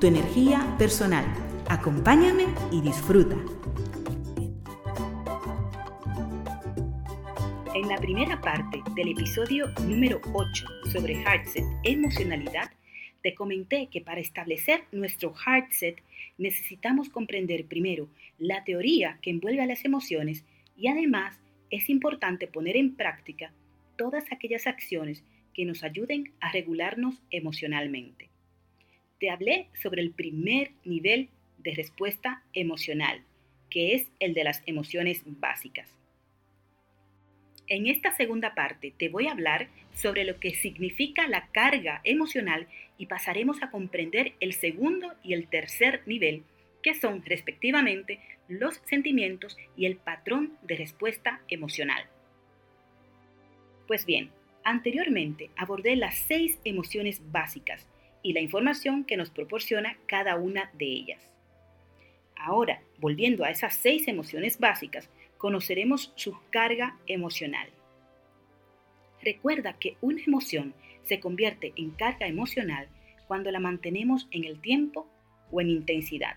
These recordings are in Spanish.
tu energía personal. Acompáñame y disfruta. En la primera parte del episodio número 8 sobre Heartset emocionalidad, te comenté que para establecer nuestro Heartset necesitamos comprender primero la teoría que envuelve a las emociones y además es importante poner en práctica todas aquellas acciones que nos ayuden a regularnos emocionalmente. Te hablé sobre el primer nivel de respuesta emocional, que es el de las emociones básicas. En esta segunda parte te voy a hablar sobre lo que significa la carga emocional y pasaremos a comprender el segundo y el tercer nivel, que son respectivamente los sentimientos y el patrón de respuesta emocional. Pues bien, Anteriormente abordé las seis emociones básicas y la información que nos proporciona cada una de ellas. Ahora, volviendo a esas seis emociones básicas, conoceremos su carga emocional. Recuerda que una emoción se convierte en carga emocional cuando la mantenemos en el tiempo o en intensidad.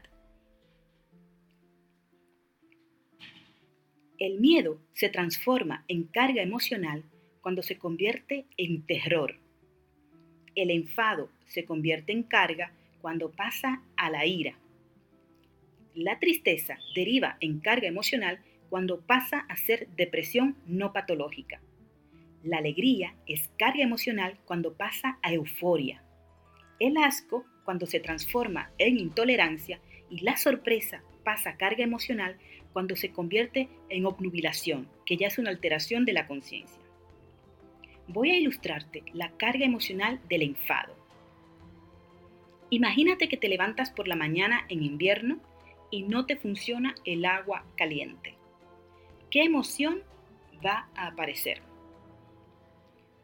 El miedo se transforma en carga emocional cuando se convierte en terror. El enfado se convierte en carga cuando pasa a la ira. La tristeza deriva en carga emocional cuando pasa a ser depresión no patológica. La alegría es carga emocional cuando pasa a euforia. El asco cuando se transforma en intolerancia y la sorpresa pasa a carga emocional cuando se convierte en obnubilación, que ya es una alteración de la conciencia voy a ilustrarte la carga emocional del enfado. Imagínate que te levantas por la mañana en invierno y no te funciona el agua caliente. ¿Qué emoción va a aparecer?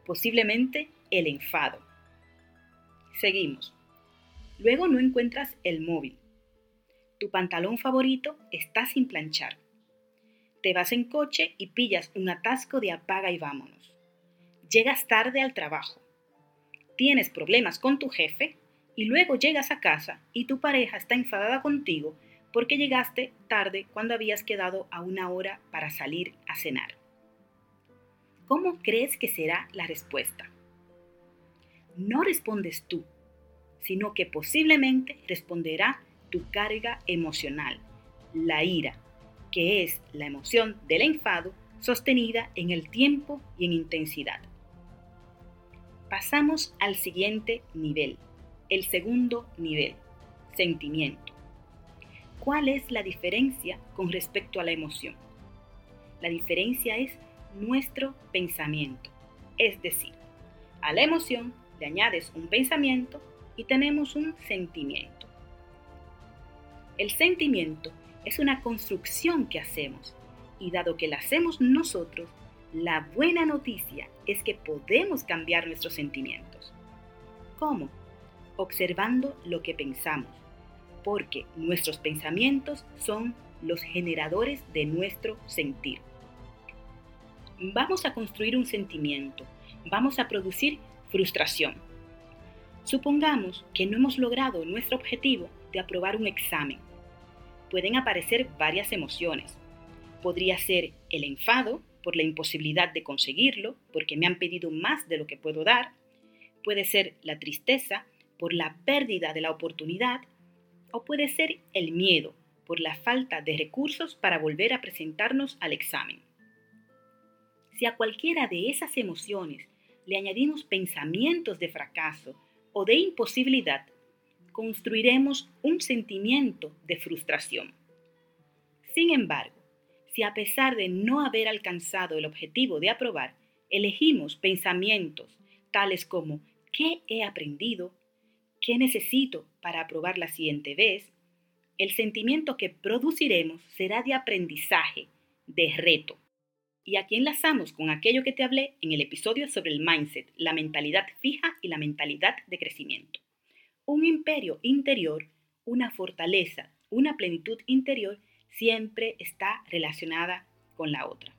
Posiblemente el enfado. Seguimos. Luego no encuentras el móvil. Tu pantalón favorito está sin planchar. Te vas en coche y pillas un atasco de apaga y vámonos llegas tarde al trabajo, tienes problemas con tu jefe y luego llegas a casa y tu pareja está enfadada contigo porque llegaste tarde cuando habías quedado a una hora para salir a cenar. ¿Cómo crees que será la respuesta? No respondes tú, sino que posiblemente responderá tu carga emocional, la ira, que es la emoción del enfado sostenida en el tiempo y en intensidad. Pasamos al siguiente nivel, el segundo nivel, sentimiento. ¿Cuál es la diferencia con respecto a la emoción? La diferencia es nuestro pensamiento. Es decir, a la emoción le añades un pensamiento y tenemos un sentimiento. El sentimiento es una construcción que hacemos y dado que la hacemos nosotros, la buena noticia es que podemos cambiar nuestros sentimientos. ¿Cómo? Observando lo que pensamos, porque nuestros pensamientos son los generadores de nuestro sentir. Vamos a construir un sentimiento, vamos a producir frustración. Supongamos que no hemos logrado nuestro objetivo de aprobar un examen. Pueden aparecer varias emociones. Podría ser el enfado, por la imposibilidad de conseguirlo, porque me han pedido más de lo que puedo dar. Puede ser la tristeza por la pérdida de la oportunidad o puede ser el miedo por la falta de recursos para volver a presentarnos al examen. Si a cualquiera de esas emociones le añadimos pensamientos de fracaso o de imposibilidad, construiremos un sentimiento de frustración. Sin embargo, si a pesar de no haber alcanzado el objetivo de aprobar, elegimos pensamientos tales como ¿qué he aprendido? ¿Qué necesito para aprobar la siguiente vez? El sentimiento que produciremos será de aprendizaje, de reto. Y aquí enlazamos con aquello que te hablé en el episodio sobre el mindset, la mentalidad fija y la mentalidad de crecimiento. Un imperio interior, una fortaleza, una plenitud interior siempre está relacionada con la otra.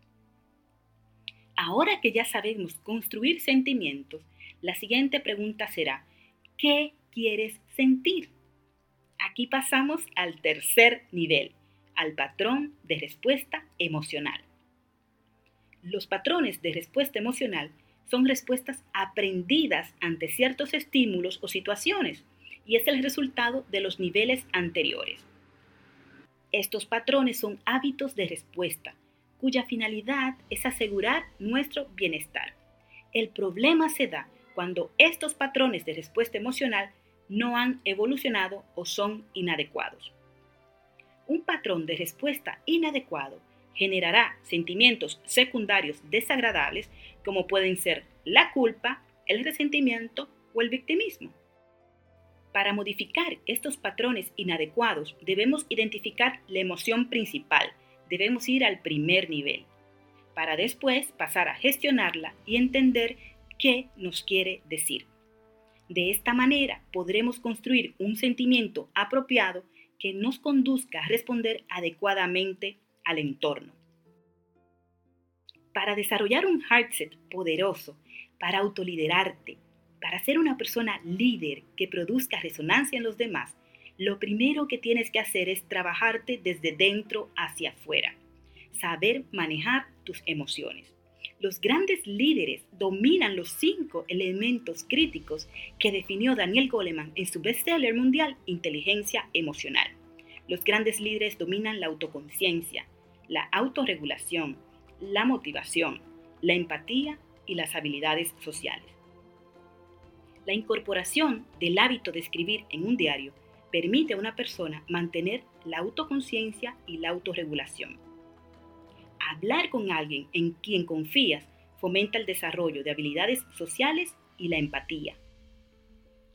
Ahora que ya sabemos construir sentimientos, la siguiente pregunta será, ¿qué quieres sentir? Aquí pasamos al tercer nivel, al patrón de respuesta emocional. Los patrones de respuesta emocional son respuestas aprendidas ante ciertos estímulos o situaciones y es el resultado de los niveles anteriores. Estos patrones son hábitos de respuesta, cuya finalidad es asegurar nuestro bienestar. El problema se da cuando estos patrones de respuesta emocional no han evolucionado o son inadecuados. Un patrón de respuesta inadecuado generará sentimientos secundarios desagradables como pueden ser la culpa, el resentimiento o el victimismo. Para modificar estos patrones inadecuados debemos identificar la emoción principal, debemos ir al primer nivel, para después pasar a gestionarla y entender qué nos quiere decir. De esta manera podremos construir un sentimiento apropiado que nos conduzca a responder adecuadamente al entorno. Para desarrollar un heartset poderoso, para autoliderarte, para ser una persona líder que produzca resonancia en los demás, lo primero que tienes que hacer es trabajarte desde dentro hacia afuera, saber manejar tus emociones. Los grandes líderes dominan los cinco elementos críticos que definió Daniel Goleman en su bestseller mundial Inteligencia Emocional. Los grandes líderes dominan la autoconciencia, la autorregulación, la motivación, la empatía y las habilidades sociales. La incorporación del hábito de escribir en un diario permite a una persona mantener la autoconciencia y la autorregulación. Hablar con alguien en quien confías fomenta el desarrollo de habilidades sociales y la empatía.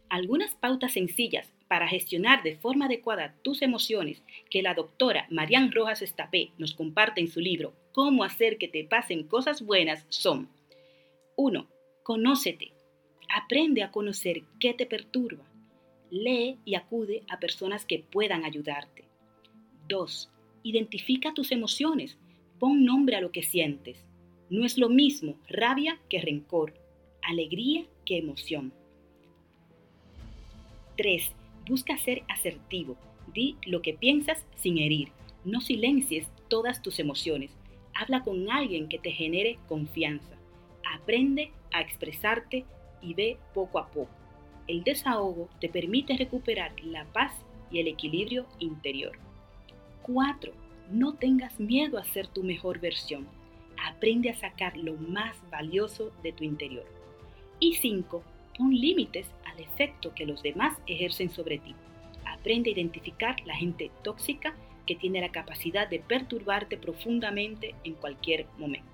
Algunas pautas sencillas para gestionar de forma adecuada tus emociones que la doctora Marian Rojas Estapé nos comparte en su libro Cómo hacer que te pasen cosas buenas son 1. Conócete. Aprende a conocer qué te perturba. Lee y acude a personas que puedan ayudarte. 2. Identifica tus emociones. Pon nombre a lo que sientes. No es lo mismo rabia que rencor, alegría que emoción. 3. Busca ser asertivo. Di lo que piensas sin herir. No silencies todas tus emociones. Habla con alguien que te genere confianza. Aprende a expresarte y ve poco a poco. El desahogo te permite recuperar la paz y el equilibrio interior. 4. No tengas miedo a ser tu mejor versión. Aprende a sacar lo más valioso de tu interior. Y 5. Pon límites al efecto que los demás ejercen sobre ti. Aprende a identificar la gente tóxica que tiene la capacidad de perturbarte profundamente en cualquier momento.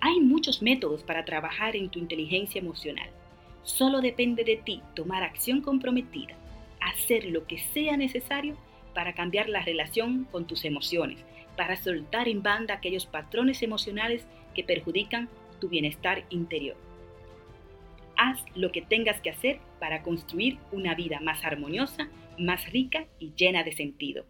Hay muchos métodos para trabajar en tu inteligencia emocional. Solo depende de ti tomar acción comprometida, hacer lo que sea necesario para cambiar la relación con tus emociones, para soltar en banda aquellos patrones emocionales que perjudican tu bienestar interior. Haz lo que tengas que hacer para construir una vida más armoniosa, más rica y llena de sentido.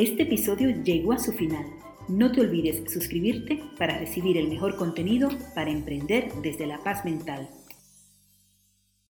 Este episodio llegó a su final. No te olvides suscribirte para recibir el mejor contenido para emprender desde la paz mental.